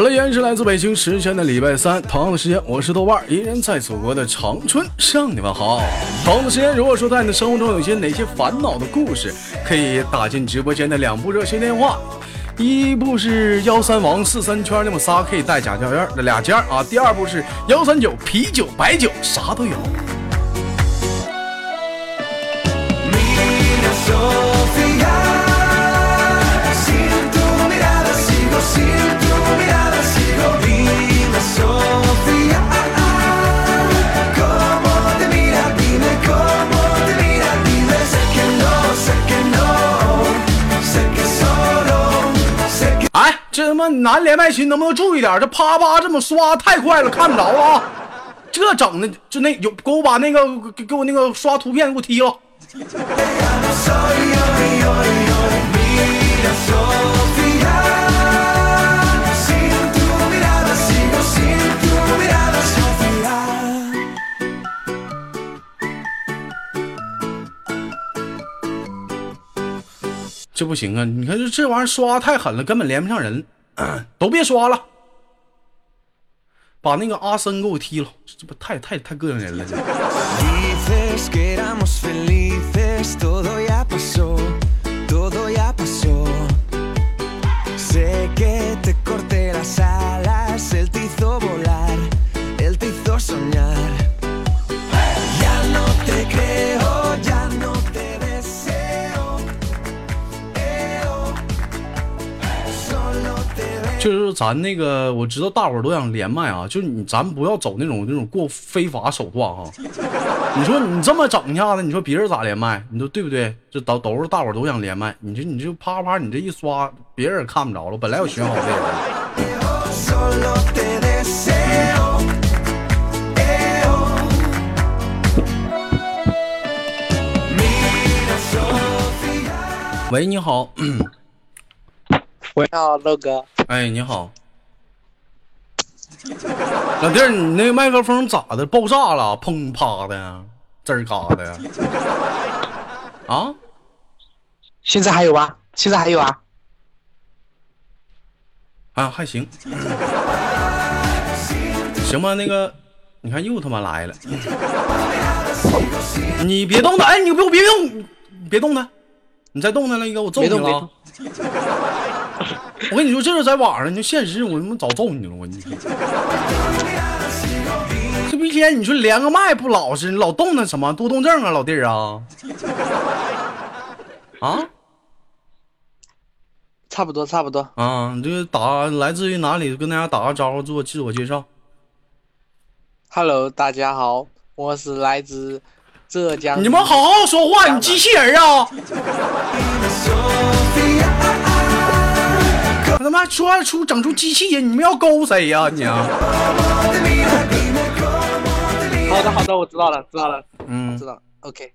好了，依然是来自北京时间的礼拜三，同样的时间，我是豆瓣，依然在祖国的长春向你们好。同样的时间，如果说在你的生活中有些哪些烦恼的故事，可以打进直播间的两部热线电话，一部是幺三王四三圈那么仨 K 带假教院的俩尖啊，第二部是幺三九啤酒白酒啥都有。妈男连麦群能不能注意点？这啪啪这么刷太快了，看不着啊！这整的就那有给我把那个给给我那个刷图片给我踢了。这不行啊！你看这这玩意儿刷太狠了，根本连不上人，都别刷了，把那个阿森给我踢了，这不太太太膈应人了。这就是咱那个，我知道大伙儿都想连麦啊，就是你咱不要走那种那种过非法手段哈。你说你这么整一下子，你说别人咋连麦？你说对不对？这都都是大伙儿都想连麦，你这你就啪啪，你这一刷，别人也看不着了。本来我选好这个，喂，你好，喂，好，乐哥，哎，你好，老弟儿，你那个麦克风咋的？爆炸了？砰啪的呀，滋儿嘎的呀？啊？现在还有吗？现在还有啊？啊，还行，行吧。那个，你看又他妈来了，你别动他，哎，你别别动，你别动他，你再动他了，一个我揍你了啊。我跟你说，这是在网上，你现实我他妈早揍你了，我你。这不一天你说连个麦不老实，你老动那什么多动症啊，老弟儿啊？啊？差不多，差不多。啊，你这个打来自于哪里？跟大家打个招呼，做自我介绍。Hello，大家好，我是来自浙江。你们好好说话，你机器人啊！他妈说出整出机器人，你们要勾谁呀、你啊？好的，好的，我知道了，知道了，嗯知，道了。OK，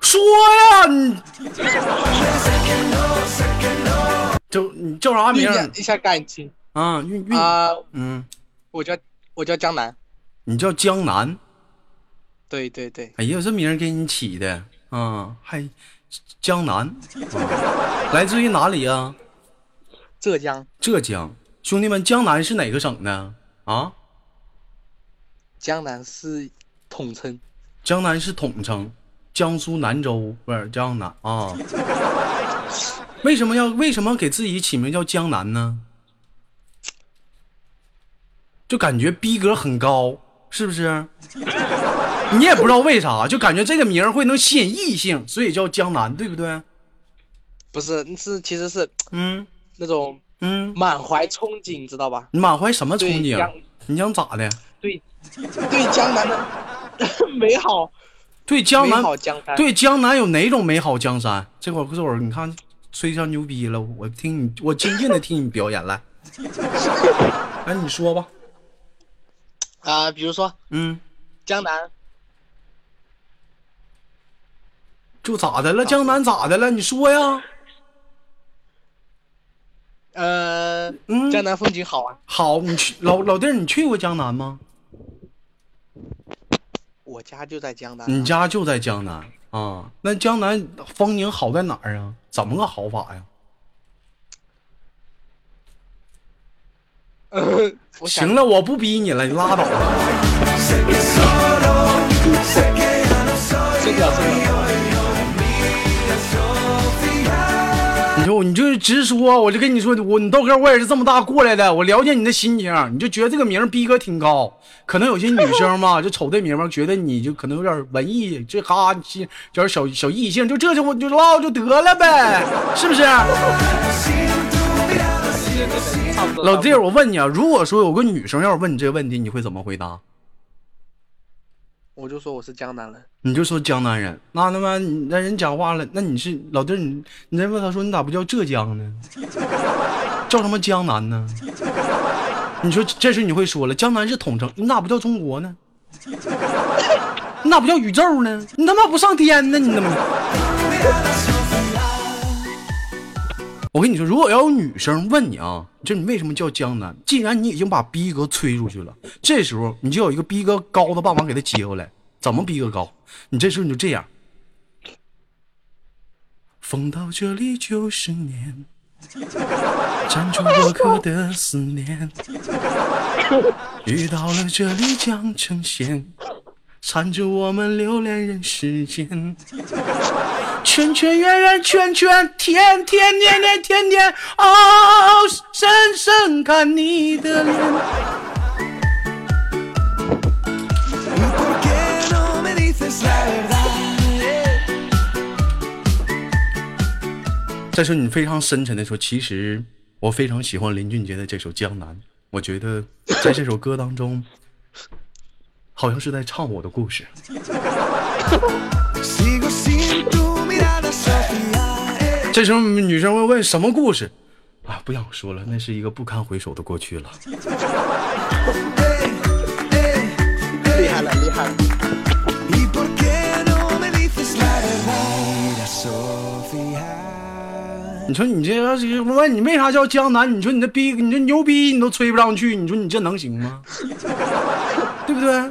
说呀，你就你叫啥名一下感情啊？运运啊、嗯，我叫我叫江南。你叫江南。对对对，哎呀，这名给你起的啊，还江南，啊来自于哪里呀、浙江浙江。兄弟们，江南是哪个省的啊？江南是统称。江南是统称，江苏南州不是江南啊？为什么要为什么给自己起名叫江南呢？就感觉逼格很高，是不是？你也不知道为啥，就感觉这个名儿会能吸引异性，所以叫江南，对不对？不是，是其实是嗯那种嗯，满怀憧憬，知道吧？你满怀什么憧憬？你想咋的？对对江南的 美好，对江南。对江南有哪种美好江山？这会儿这会儿你看吹上牛逼了，我听你，我静静的听你表演来。哎，你说吧。啊、比如说嗯，江南，就咋的了？江南咋的了？你说呀。呃，嗯，江南风景好啊。好，你去老 老弟儿，你去过江南吗？我家就在江南。你家就在江南啊？那江南风景好在哪儿啊？怎么个好法呀？行了，我不逼你了，你拉倒吧。睡觉睡觉。就你就直说，我就跟你说，我你豆哥，我也是这么大过来的，我了解你的心情，你就觉得这个名逼格挺高，可能有些女生嘛，就瞅这名嘛，觉得你就可能有点文艺，这哈，有点小小异性，就这就我就唠就得了呗，是不是？老弟，我问你啊，如果说有个女生要是问你这个问题，你会怎么回答？我就说我是江南人，你就说江南人，那他妈你那人讲话了，那你是老弟，你你再问他说你咋不叫浙江呢？叫什么江南呢？你说这事你会说了，江南是统称，你咋不叫中国呢？你咋不叫宇宙呢？你他妈不上天呢？你他妈！我跟你说，如果要有女生问你啊，就你为什么叫江南？既然你已经把逼格吹出去了，这时候你就有一个逼格高的办法给他接回来。怎么逼格高？你这时候你就这样。风到这里就是念，占住我刻的思念。雨到了这里将成仙，缠着我们留恋人世间。圈圈圆圆圈圈，天天年年天天，哦，深深看你的脸。再说你非常深沉的说：“其实我非常喜欢林俊杰的这首《江南》，我觉得在这首歌当中，好像是在唱我的故事。Sigo sin tu mirada, Sofía. ”这时候女生会问：“什么故事？”啊，不想说了，那是一个不堪回首的过去了。厉害了，厉害了。你说你这要是问你为啥叫江南？你说你这逼，你这牛逼你都吹不上去，你说你这能行吗？对不对？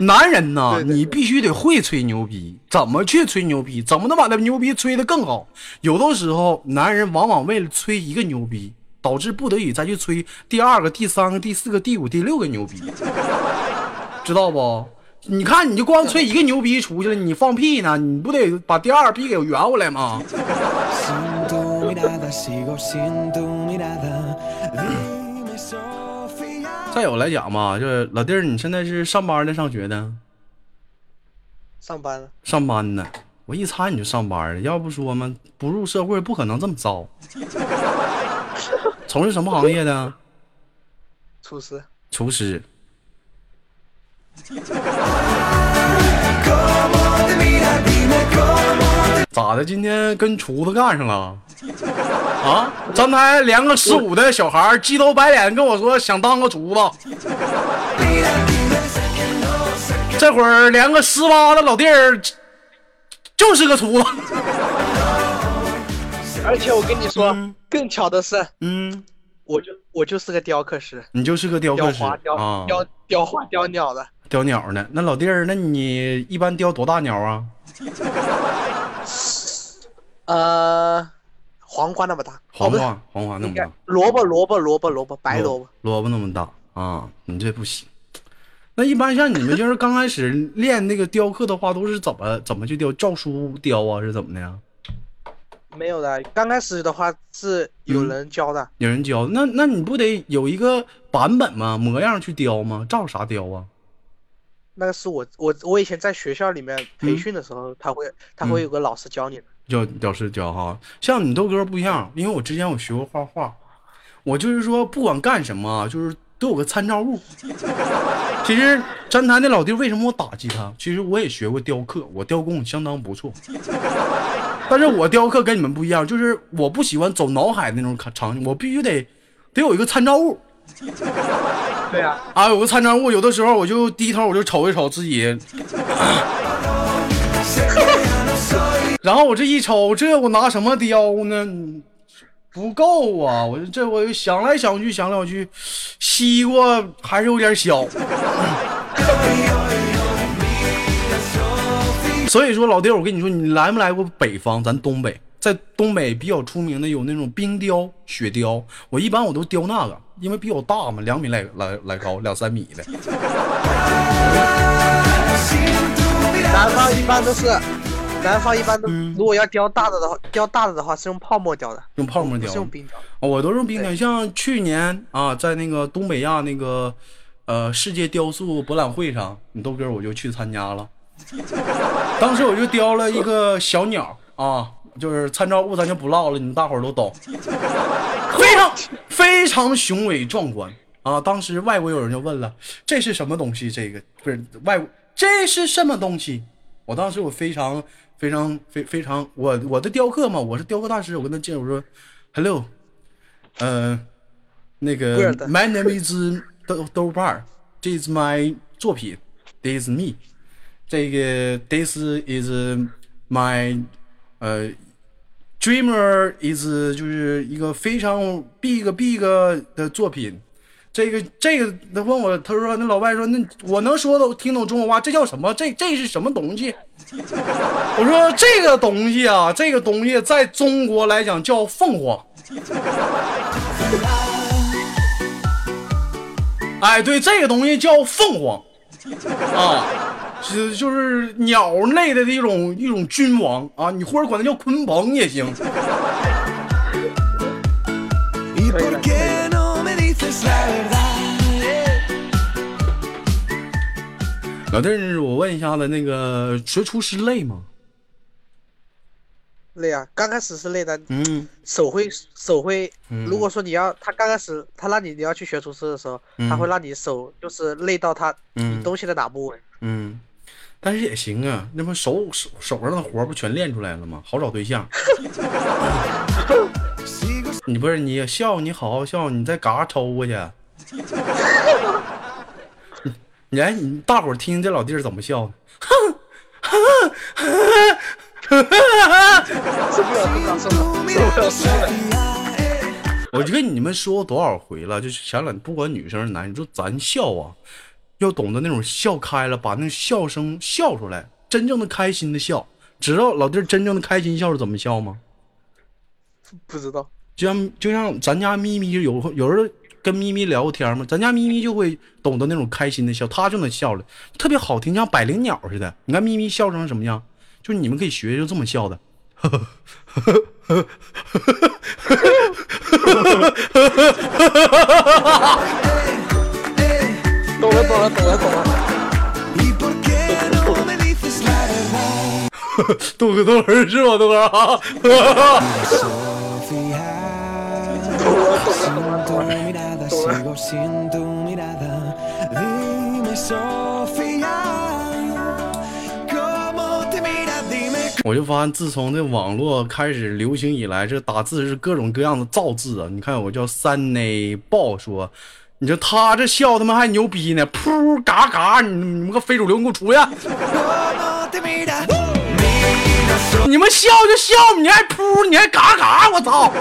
男人呐，对对对你必须得会吹牛逼，怎么去吹牛逼？怎么能把那牛逼吹得更好？有的时候，男人往往为了吹一个牛逼，导致不得已再去吹第二个、第三个、第四个、第五、第六个牛逼，知道不？你看，你就光吹一个牛逼出去了，你放屁呢？你不得把第二逼给圆回来吗？再有来讲吧，就是老弟儿，你现在是上班的，上学的？上班了，上班呢？我一猜你就上班了，要不说嘛，不入社会不可能这么糟。从事什么行业的？厨师。厨师。咋的？今天跟厨子干上了？啊！刚才连个十五的小孩儿鸡头白脸跟我说想当个厨子 这会儿连个十八的老弟儿就是个厨子。而且我跟你说，嗯更巧的是，嗯，我就我就是个雕刻师，你就是个雕刻师雕雕啊，雕雕花雕鸟的，雕鸟呢。那老弟儿，那你一般雕多大鸟啊？呃，黄瓜那么大，黄哦不是花，黄瓜那么大。萝卜萝卜萝卜萝卜白萝卜，萝卜那么大啊，你这不行。那一般像你们就是刚开始练那个雕刻的话，都是怎么怎么去雕？照书雕啊，是怎么的呀？没有的。刚开始的话是有人教的，有人教？那那你不得有一个版本吗？模样去雕吗？照啥雕啊？那个是我我我以前在学校里面嗯培训的时候，他会他会有个老师教你的。叫雕师教哈。像你豆哥不一样，因为我之前我学过画画，我就是说不管干什么啊，就是都有个参照物。其实詹台那老弟为什么我打击他？其实我也学过雕刻，我雕工相当不错。但是我雕刻跟你们不一样，就是我不喜欢走脑海那种场景，我必须得得有一个参照物对啊，啊，有个参照物。有的时候我就低头我就瞅一瞅自己，然后我这一瞅，这我拿什么雕呢？不够啊！我这我想来想去，想来想去，西瓜还是有点小。所以说，老弟，我跟你说，你来没来过北方？咱东北在东北比较出名的有那种冰雕、雪雕，我一般我都雕那个，因为比较大嘛，两米来来来高，两三米的。南方一般都是，南方一般都嗯如果要雕大的的话，雕大的的话是用泡沫雕的，用泡沫雕不是，用冰雕。哦我都用冰雕。像去年啊，在那个东北亚那个呃世界雕塑博览会上，你豆哥我就去参加了。当时我就雕了一个小鸟啊，就是参照物咱就不唠了，你们大伙儿都懂，非常非常雄伟壮观啊！当时外国有人就问了，这是什么东西？这个不是外国，这是什么东西？我当时我非常非常非非常我我的雕刻嘛，我是雕刻大师，我跟他介绍我说，Hello，呃，那个 My name is 豆豆瓣儿，This is my 作品，This is me。这个 this is my 呃 dreamer is 就是一个非常 big big 的作品。这个这个，他问我，他说那老外说，那我能说的听懂中国话，这叫什么？这这是什么东西？我说这个东西啊，这个东西在中国来讲叫凤凰。哎，对，这个东西叫凤凰啊，是就是鸟类的一种一种君王啊，你或者管它叫鲲鹏也行。老弟儿，我问一下子，那个学厨师累吗？累啊，刚开始是累的，嗯手会手会。嗯如果说你要他刚开始他让你你要去学厨师的时候，他会让你手就是累到他嗯你东西的哪部位。嗯，但是也行啊，那不手手手上的活不全练出来了吗？好找对象。你不是你笑，你好好笑，你再嘎抽过去。你来，你大伙儿听听这老弟儿怎么笑的。我就跟你们说多少回了，就是前两不管女生是男，你说咱笑啊，要懂得那种笑开了，把那笑声笑出来，真正的开心的笑。知道老弟儿真正的开心笑是怎么笑吗？不知道。就像就像咱家咪咪有有人跟咪咪聊过天嘛？咱家咪咪就会懂得那种开心的笑，她就能笑了，特别好听，像百灵鸟似的。你看咪咪笑成什么样？就你们可以学，就这么笑的。懂了，懂了，懂了，懂了。豆哥豆儿是吧，豆哥啊？sin tu mirada. Dime, Sofía, ¿cómo te miras? Dime 我就发现，自从这网络开始流行以来，这打字是各种各样的造字啊！你看，我叫三内豹说，你说他这笑他妈还牛逼呢，噗嘎嘎，你你们个非主流，你给我出去.你们笑就笑，你还噗，你还嘎嘎，我操！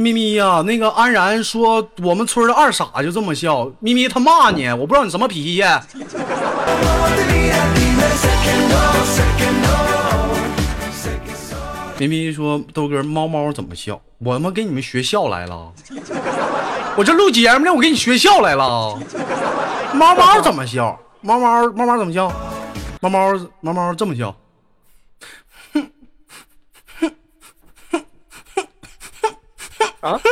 咪咪呀、那个安然说我们村的二傻就这么笑，咪咪他骂你，我不知道你什么脾气。咪咪说豆哥猫猫怎么笑？我他妈给你们学笑来了，我这录节目呢，我给你学笑来了。猫猫怎么笑？猫猫猫猫怎么笑？猫猫猫猫这么笑。啊？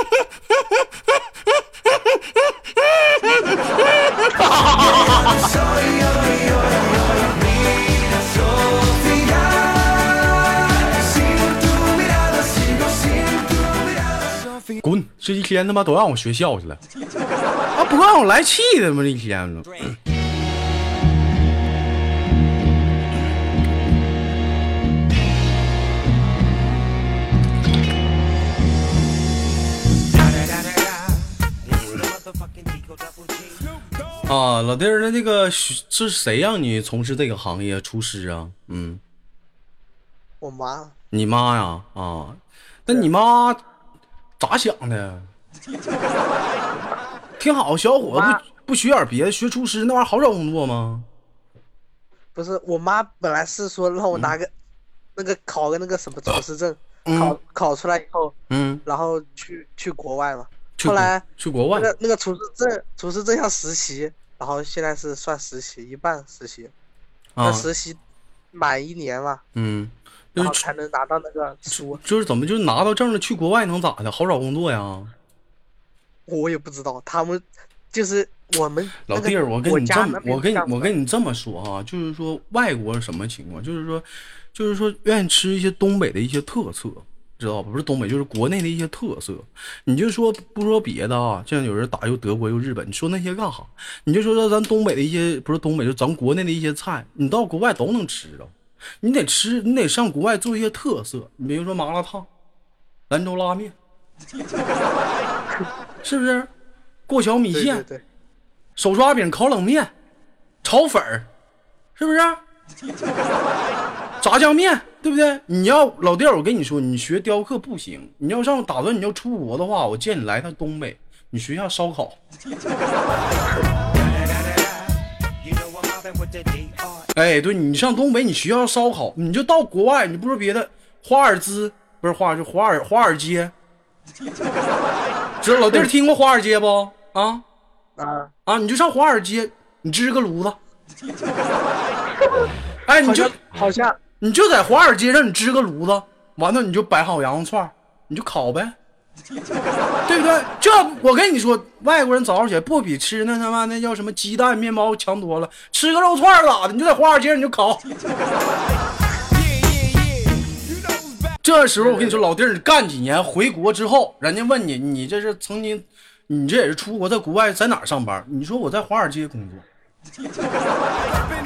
滚！这一天他妈都让我学校去了，啊，不让我来气的吗？这一天呢？啊，老弟儿，那那个是是谁让你从事这个行业？厨师啊？嗯，我妈你妈呀？啊，那你妈咋想的？挺好，小伙子不不学点别的，学厨师那玩意儿好找工作吗？不是，我妈本来是说让我拿个、那个考个那个什么 厨师证，嗯考考出来以后，嗯，然后去去国外嘛。后来去国外那，个那个厨师证，厨师证要实习，然后现在是算实习，一半实习，那，实习满一年嘛，嗯，就是然后才能拿到那个书。就是怎么就拿到证了，去国外能咋的？好找工作呀？我也不知道，他们就是我们老弟儿，我跟你这么我跟你我跟你这么说哈，就是说外国是什么情况？就是说，就是说愿意吃一些东北的一些特色，知道吧？不是东北，就是国内的一些特色。你就说不说别的啊，像有人打又德国又日本，你说那些干哈？你就说说咱东北的一些，不是东北，就咱国内的一些菜，你到国外都能吃着。你得吃，你得上国外做一些特色，你比如说麻辣烫、兰州拉面，是不是？过桥米线。对对对，手抓饼、烤冷面、炒粉儿，是不是？炸酱面，对不对？你要老弟儿，我跟你说，你学雕刻不行，你要上打算你要出国的话，我建议你来趟东北，你学下烧烤。哎，对你上东北，你学校烧烤，你就到国外，你不说别的，华尔兹不是华尔，就华尔华尔街，知道老弟儿听过华尔街不？啊？啊，啊，你就上华尔街，你支个炉子，哎，你就好像好像你就在华尔街上，你支个炉子，完了你就摆好羊肉串，你就烤呗，对不对？这我跟你说，外国人早上起来不比吃那他妈那叫什么鸡蛋面包强多了，吃个肉串咋的？你就在华尔街你就烤。这时候我跟你说，老弟儿，你干几年回国之后，人家问你，你这是曾经，你这也是出国，在国外在哪儿上班？你说我在华尔街工作。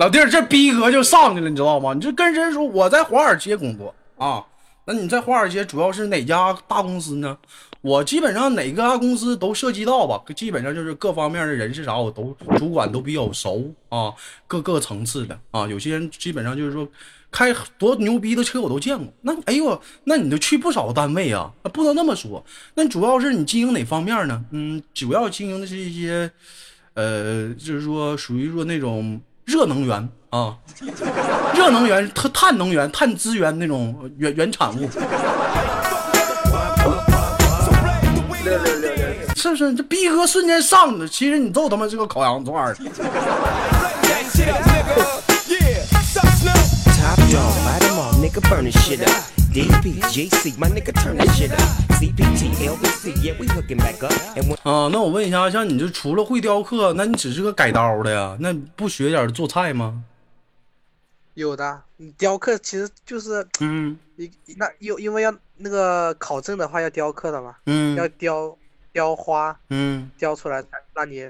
老弟儿，这逼格就上去了，你知道吗？你就跟人说我在华尔街工作啊，那你在华尔街主要是哪家大公司呢？我基本上哪个公司都涉及到吧，基本上就是各方面的人是啥，我都主管都比较熟啊，各个层次的啊，有些人基本上就是说开多牛逼的车我都见过。那哎呦，那你都去不少单位，啊不能那么说。那主要是你经营哪方面呢？嗯，主要经营的是一些，呃，就是说属于说那种热能源啊，热能源、特碳能源、碳资源那种原原产物。是不是？这逼哥瞬间上的。其实你揍他妈是个烤羊串儿。啊，那我问一下，像你这除了会雕刻，那你只是个改刀的呀？那不学点做菜吗？有的，你雕刻其实就是，嗯，你那因因为要那个考证的话，要雕刻的嘛，嗯，要雕雕花，嗯，雕出来让你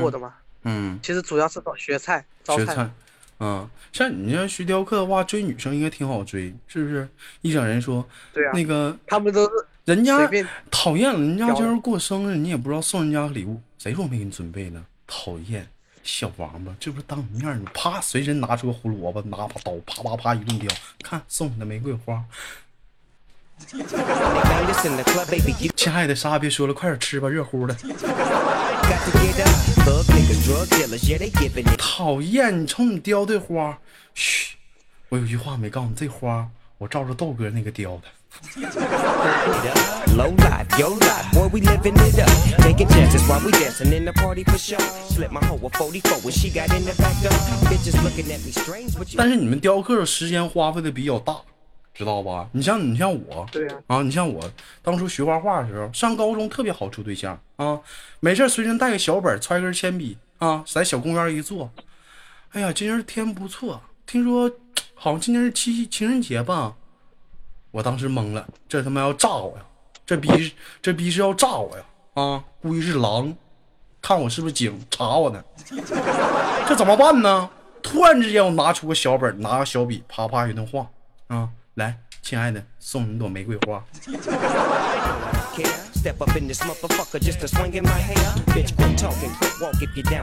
过的嘛，嗯，其实主要是学菜，学菜。菜，。啊，像你要学雕刻的话，追女生应该挺好追，是不是？一整人说对啊，那个他们都是人家讨厌了，人家雕今儿过生日，你也不知道送人家礼物，谁说没给你准备呢？讨厌，小王八，这不是当你面，你啪随身拿出个胡萝卜，拿把刀，啪啪啪一顿雕，看送你的玫瑰花。亲爱的，啥也别说了，快点吃吧，热乎的。讨厌，你瞅你雕的花，嘘，我有句话没告诉你，这花我照着豆哥那个雕的。Low life, yo life, boy, we living it up. Taking chances while we dancing in the party for sure. Slip my hoe a 44 when she got in the back door. Bitches looking at me strange, but you 但是你们雕刻的时间花费的比较大，知道吧？你像你像我，对呀啊，你像我当初学画画的时候，上高中特别好处对象啊，没事随身带个小本，揣根铅笔啊，在小公园一坐。哎呀，今天天不错，听说 好像今天是七夕情人节吧？我当时懵了，这他妈要炸我呀！这逼是这逼是要炸我呀！啊，估计是狼，看我是不是警，查我呢。这怎么办呢？突然之间，我拿出个小本，拿个小笔，啪啪一顿画啊！来亲爱的送你一朵玫瑰花。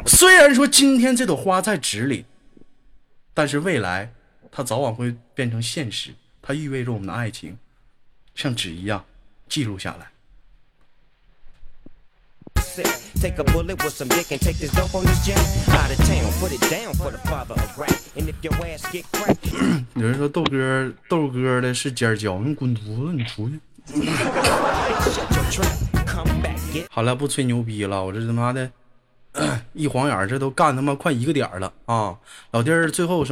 虽然说今天这朵花在纸里但是未来它早晚会变成现实它意味着我们的爱情像纸一样记录下来。Take a bullet with some dick and take this dope on this jet. Out of town, put it down for the father of rap. And if your ass get cracked, 有人说豆哥豆哥的是尖椒，你滚犊子，你出去。好了，不吹牛逼了，我这他妈的一晃眼，这都干他妈快一个点了啊！老弟儿，最后什么